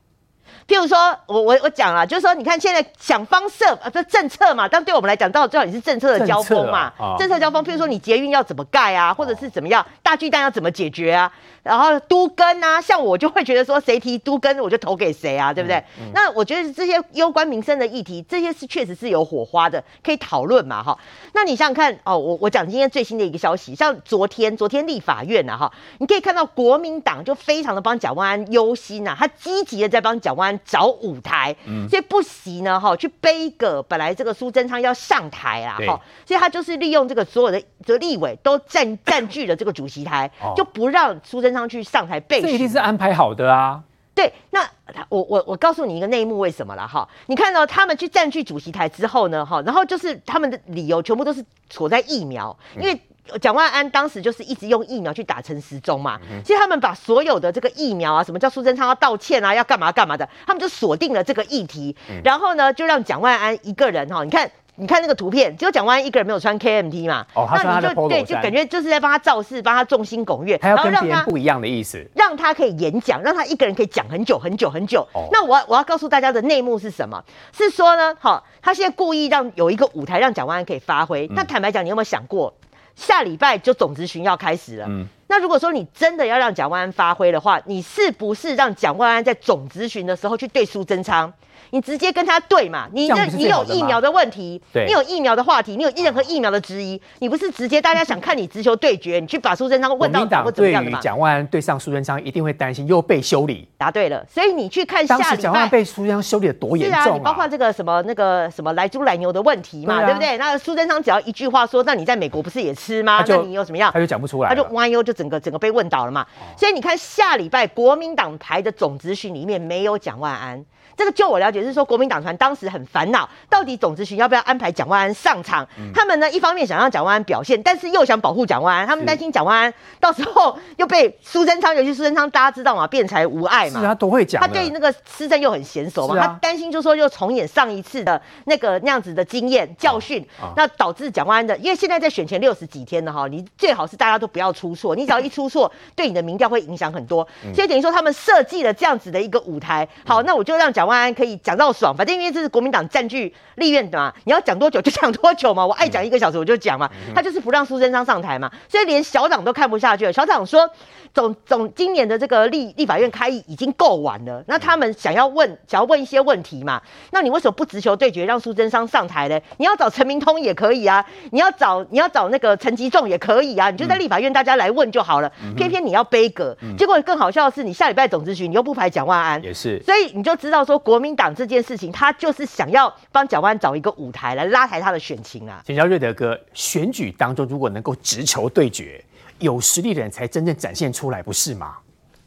譬如说，我我我讲了，就是说，你看现在想方设啊，这政策嘛，但对我们来讲，到最好也是政策的交锋嘛。政策，啊、政策交锋，譬如说你捷运要怎么盖啊，或者是怎么样，大巨蛋要怎么解决啊？然后都跟啊，像我就会觉得说，谁提都跟，我就投给谁啊，对不对？嗯嗯、那我觉得这些攸关民生的议题，这些是确实是有火花的，可以讨论嘛，哈。那你想想看哦，我我讲今天最新的一个消息，像昨天昨天立法院啊，哈，你可以看到国民党就非常的帮蒋万安忧心呐、啊，他积极的在帮蒋万安。找舞台，嗯、所以不惜呢，哈，去背个本来这个苏贞昌要上台啊，哈，所以他就是利用这个所有的这个立委都占占据了这个主席台，哦、就不让苏贞昌去上台背。这一定是安排好的啊。对，那我我我告诉你一个内幕，为什么了哈？你看到他们去占据主席台之后呢，哈，然后就是他们的理由全部都是锁在疫苗，因为。蒋万安当时就是一直用疫苗去打陈时中嘛，其实他们把所有的这个疫苗啊，什么叫苏贞昌要道歉啊，要干嘛干嘛的，他们就锁定了这个议题，然后呢，就让蒋万安一个人哈，你看，你看那个图片，只有蒋万安一个人没有穿 KMT 嘛，那你就对，就感觉就是在帮他造势，帮他众星拱月，他要跟别人不一样的意思，让他可以演讲，让他一个人可以讲很久很久很久。哦，那我我要告诉大家的内幕是什么？是说呢，好，他现在故意让有一个舞台让蒋万安可以发挥。那坦白讲，你有没有想过？下礼拜就总咨询要开始了。嗯，那如果说你真的要让蒋万安发挥的话，你是不是让蒋万安在总咨询的时候去对苏贞昌？你直接跟他对嘛？你这你有疫苗的问题，你有疫苗的话题，你有任何疫苗的质疑，你不是直接大家想看你直球对决，你去把苏贞昌问到怎么怎么样的嘛？蒋万安对上苏贞昌一定会担心又被修理。答对了，所以你去看下礼拜当时蒋万安被苏贞昌修理的多严重啊！你包括这个什么那个什么来猪来牛的问题嘛，对不对？那苏贞昌只要一句话说，那你在美国不是也吃吗？那你又什么样？他就讲不出来，他就弯腰就整个整个被问倒了嘛。所以你看下礼拜国民党排的总质询里面没有蒋万安。这个就我了解是说，国民党团当时很烦恼，到底总咨询要不要安排蒋万安上场？嗯、他们呢，一方面想让蒋万安表现，但是又想保护蒋万安，他们担心蒋万安到时候又被苏贞昌，尤其苏贞昌大家知道嘛，辩才无碍嘛，是他都会讲，他对那个施政又很娴熟嘛，啊、他担心就是说又重演上一次的那个那样子的经验教训，啊啊、那导致蒋万安的，因为现在在选前六十几天了哈，你最好是大家都不要出错，你只要一出错，对你的民调会影响很多，嗯、所以等于说他们设计了这样子的一个舞台，好，那我就让蒋万安可以讲到。爽，反正因为这是国民党占据立院的嘛，你要讲多久就讲多久嘛，我爱讲一个小时我就讲嘛，他就是不让苏贞昌上台嘛，所以连小党都看不下去了。小党说总总今年的这个立立法院开议已经够晚了，那他们想要问想要问一些问题嘛，那你为什么不直球对决让苏贞昌上台呢？你要找陈明通也可以啊，你要找你要找那个陈吉仲也可以啊，你就在立法院大家来问就好了，偏偏你要杯葛，结果更好笑的是你下礼拜总咨询你又不排蒋万安，也是，所以你就知道说国民党这件事情，他就是想要帮蒋万安找一个舞台来拉抬他的选情啊。请教瑞德哥，选举当中如果能够直球对决，有实力的人才真正展现出来，不是吗？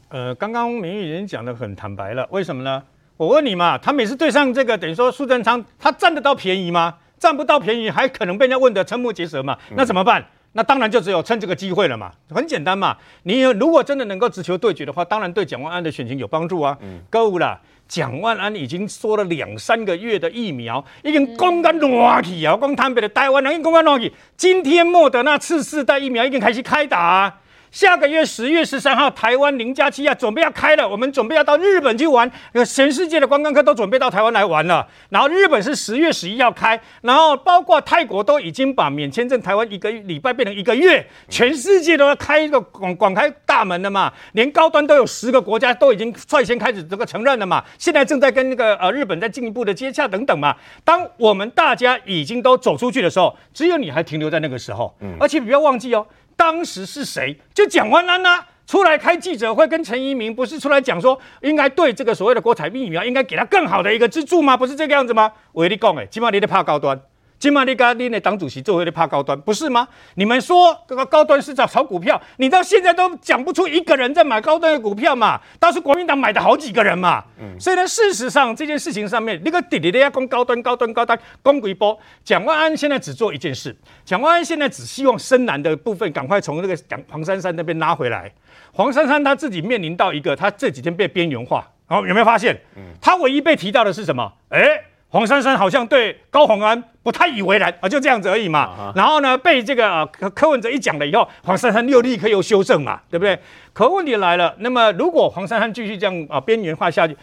呃，刚刚明玉已经讲的很坦白了，为什么呢？我问你嘛，他每次对上这个，等于说苏贞昌，他占得到便宜吗？占不到便宜，还可能被人家问得瞠目结舌嘛？嗯、那怎么办？那当然就只有趁这个机会了嘛，很简单嘛。你如果真的能够直球对决的话，当然对蒋万安的选情有帮助啊。嗯，够了，蒋万安已经说了两三个月的疫苗，已经讲到烂去啊！我讲台北的台湾人已经讲到烂去。今天莫德纳次世代疫苗已经开始开打啊。下个月十月十三号，台湾零加七啊，准备要开了。我们准备要到日本去玩，全世界的观光客都准备到台湾来玩了。然后日本是十月十一号开，然后包括泰国都已经把免签证台湾一个礼拜变成一个月，全世界都要开一个广广开大门了嘛。连高端都有十个国家都已经率先开始这个承认了嘛。现在正在跟那个呃日本在进一步的接洽等等嘛。当我们大家已经都走出去的时候，只有你还停留在那个时候。而且不要忘记哦。当时是谁？就蒋万安呐、出来开记者会，跟陈怡民不是出来讲说，应该对这个所谓的国产疫苗，应该给他更好的一个资助吗？不是这个样子吗？我跟你讲，哎，起码你得怕高端。今嘛你跟你的党主席做为了怕高端，不是吗？你们说这个高端是在炒股票，你到现在都讲不出一个人在买高端的股票嘛？倒是国民党买的好几个人嘛。嗯，所以呢，事实上这件事情上面，那个底底的要攻高端、高端、高端，攻一波。蒋万安现在只做一件事，蒋万安现在只希望深蓝的部分赶快从那个蒋黄珊珊那边拉回来。黄珊珊她自己面临到一个，她这几天被边缘化，然后有没有发现？嗯，他唯一被提到的是什么？哎。黄珊珊好像对高虹安不太以为然啊，就这样子而已嘛。Uh. 然后呢，被这个呃柯柯文哲一讲了以后，黄珊珊又立刻又修正嘛，对不对？可问题来了，那么如果黄珊珊继续这样啊边缘化下去，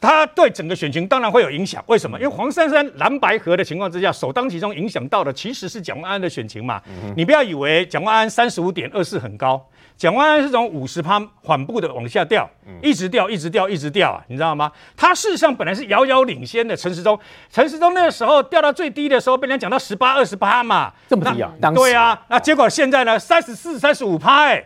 他对整个选情当然会有影响。为什么？因为黄珊珊蓝白合的情况之下，首当其冲影响到的其实是蒋万安的选情嘛。Uh. 你不要以为蒋万安三十五点二四很高。蒋万安是从五十趴缓步的往下掉，一直掉，一直掉，一直掉啊，你知道吗？他事实上本来是遥遥领先的陈时中，陈时中那个时候掉到最低的时候，被人家讲到十八、二十趴嘛，这么低啊？对啊，那结果现在呢，三十四、三十五趴，哎，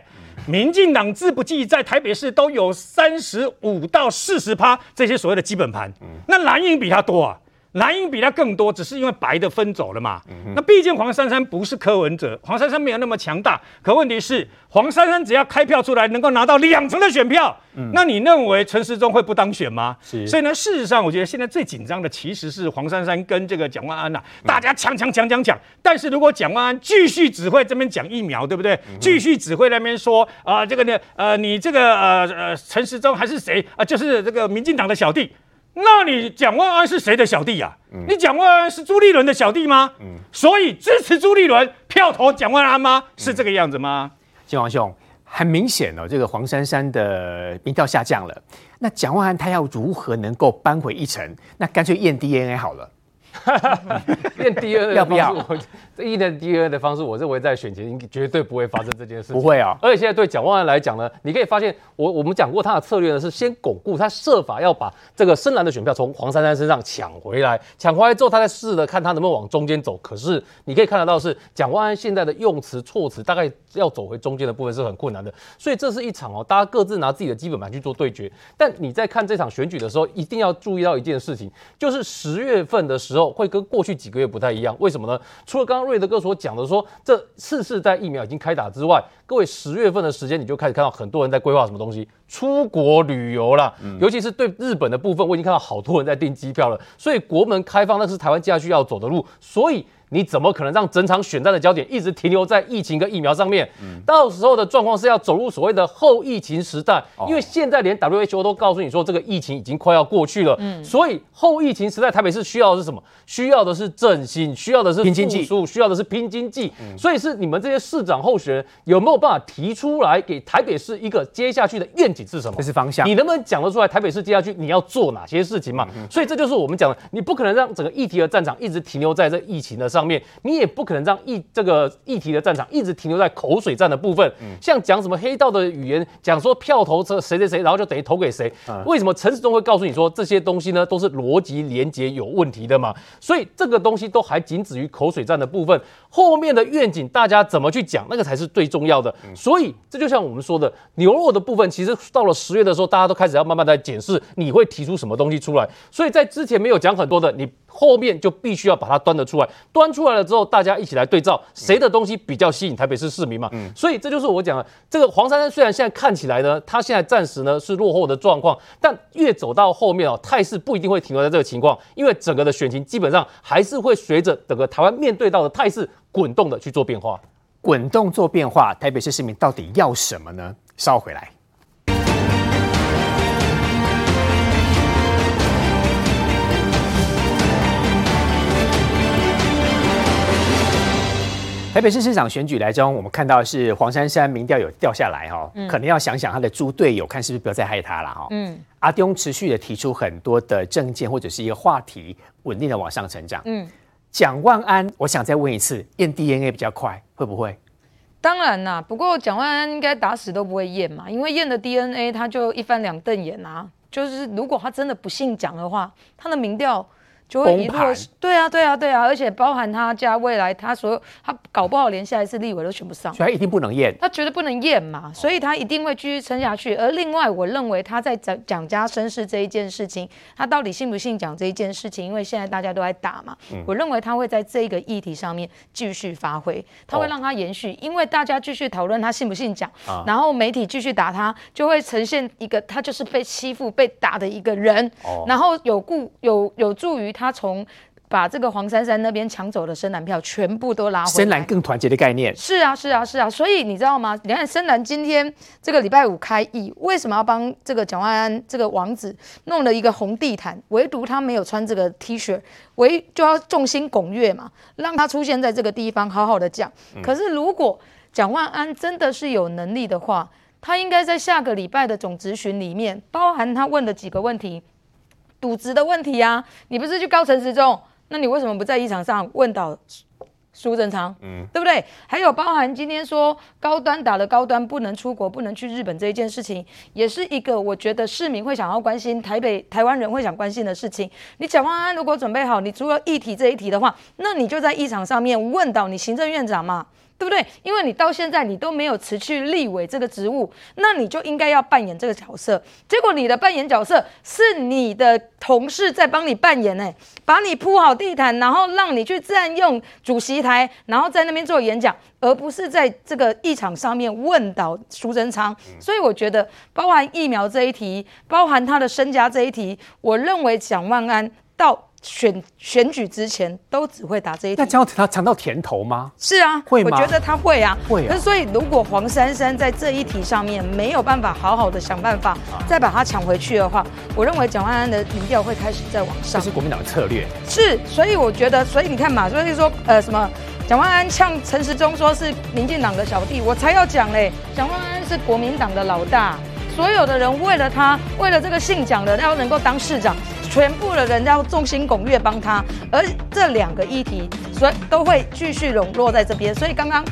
民进党自不济在台北市都有三十五到四十趴这些所谓的基本盘，那蓝营比他多啊。蓝营比他更多，只是因为白的分走了嘛。嗯、那毕竟黄珊珊不是柯文哲，黄珊珊没有那么强大。可问题是，黄珊珊只要开票出来，能够拿到两成的选票，嗯、那你认为陈时中会不当选吗？是所以呢，事实上，我觉得现在最紧张的其实是黄珊珊跟这个蒋万安呐、啊，大家抢抢抢抢抢。但是如果蒋万安继续只会这边讲疫苗，对不对？继、续只会那边说啊、呃，这个呢，呃，你这个呃呃陈时中还是谁啊、呃？就是这个民进党的小弟。那你蒋万安是谁的小弟呀、啊？嗯、你蒋万安是朱立伦的小弟吗？嗯，所以支持朱立伦，票投蒋万安吗？是这个样子吗？金王兄，很明显哦，这个黄珊珊的民调下降了。那蒋万安他要如何能够扳回一城？那干脆验 DNA 好了。验 DNA 要不要？一的 DNA 的方式，我认为在选前应绝对不会发生这件事情。不会啊！而且现在对蒋万安来讲呢，你可以发现，我我们讲过他的策略呢，是先巩固，他设法要把这个深蓝的选票从黄珊珊身上抢回来，抢回来之后，他再试着看他能不能往中间走。可是你可以看得到是，是蒋万安现在的用词措辞，大概要走回中间的部分是很困难的。所以这是一场哦，大家各自拿自己的基本盘去做对决。但你在看这场选举的时候，一定要注意到一件事情，就是十月份的时候会跟过去几个月不太一样。为什么呢？除了刚刚瑞德哥所讲的说，这次世代疫苗已经开打之外，各位十月份的时间你就开始看到很多人在规划什么东西，出国旅游啦。嗯、尤其是对日本的部分，我已经看到好多人在订机票了。所以国门开放那是台湾接下去要走的路。所以。你怎么可能让整场选战的焦点一直停留在疫情跟疫苗上面？嗯，到时候的状况是要走入所谓的后疫情时代，因为现在连 WHO 都告诉你说这个疫情已经快要过去了。嗯，所以后疫情时代，台北市需要的是什么？需要的是振兴，需要的是拼经济，需要的是拼经济。嗯，所以是你们这些市长候选人有没有办法提出来给台北市一个接下去的愿景是什么？这是方向。你能不能讲得出来台北市接下去你要做哪些事情嘛？嗯，所以这就是我们讲的，你不可能让整个议题的战场一直停留在这疫情的上面，你也不可能让议这个议题的战场一直停留在口水战的部分，嗯、像讲什么黑道的语言，讲说票投这谁谁谁，然后就等于投给谁。嗯、为什么陈时中会告诉你说这些东西呢？都是逻辑连结有问题的嘛？所以这个东西都还仅止于口水战的部分，后面的愿景大家怎么去讲，那个才是最重要的。嗯、所以这就像我们说的牛肉的部分，其实到了十月的时候，大家都开始要慢慢的检视你会提出什么东西出来。所以在之前没有讲很多的你。后面就必须要把它端得出来，端出来了之后，大家一起来对照谁的东西比较吸引台北市市民嘛。嗯，所以这就是我讲的，这个黄珊珊虽然现在看起来呢，他现在暂时呢是落后的状况，但越走到后面哦，态势不一定会停留在这个情况，因为整个的选情基本上还是会随着整个台湾面对到的态势滚动的去做变化。滚动做变化，台北市市民到底要什么呢？稍回来。台北市市长选举来中，我们看到是黄珊珊民调有掉下来哈，可能要想想他的猪队友，看是不是不要再害他了哈。嗯，阿东持续的提出很多的政见或者是一个话题，稳定的往上成长。嗯，蒋万安，我想再问一次，验 DNA 比较快，会不会？当然啦，不过蒋万安应该打死都不会验嘛，因为验了 DNA 他就一翻两瞪眼啊。就是如果他真的不姓蒋的话，他的民调。就会一落，对啊，对啊，对啊，而且包含他家未来，他所有他搞不好连下一次立委都选不上，所以他一定不能验，他绝对不能验嘛，所以他一定会继续撑下去。而另外，我认为他在蒋蒋家身世这一件事情，他到底信不信蒋这一件事情，因为现在大家都在打嘛，嗯、我认为他会在这个议题上面继续发挥，他会让他延续，因为大家继续讨论他信不信蒋，哦、然后媒体继续打他，就会呈现一个他就是被欺负、被打的一个人，哦、然后有故有有助于他从。把这个黄珊珊那边抢走的深蓝票全部都拉回来，深蓝更团结的概念。是啊，是啊，是啊。所以你知道吗？你看深蓝今天这个礼拜五开议，为什么要帮这个蒋万安这个王子弄了一个红地毯？唯独他没有穿这个 T 恤，唯就要众星拱月嘛，让他出现在这个地方，好好的讲。嗯、可是如果蒋万安真的是有能力的话，他应该在下个礼拜的总质询里面，包含他问的几个问题，赌值的问题啊，你不是去高层时中？那你为什么不在议场上问到苏贞昌？嗯，对不对？还有包含今天说高端打了高端不能出国、不能去日本这一件事情，也是一个我觉得市民会想要关心、台北台湾人会想关心的事情。你蒋万安如果准备好，你除了议题这一题的话，那你就在议场上面问到你行政院长嘛。对不对？因为你到现在你都没有辞去立委这个职务，那你就应该要扮演这个角色。结果你的扮演角色是你的同事在帮你扮演，哎，把你铺好地毯，然后让你去占用主席台，然后在那边做演讲，而不是在这个议场上面问倒苏贞昌。所以我觉得，包含疫苗这一题，包含他的身家这一题，我认为蒋万安到。选选举之前都只会打这一题，那将要他尝到甜头吗？是啊，会吗？我觉得他会啊，会啊。那所以如果黄珊珊在这一题上面没有办法好好的想办法再把它抢回去的话，我认为蒋万安的民调会开始在往上。这是国民党的策略。是，所以我觉得，所以你看嘛，所以说呃什么，蒋万安呛陈时中说是民进党的小弟，我才要讲嘞，蒋万安是国民党的老大，所有的人为了他，为了这个姓蒋的要能够当市长。全部的人要众星拱月帮他，而这两个议题，所以都会继续笼络在这边。所以刚刚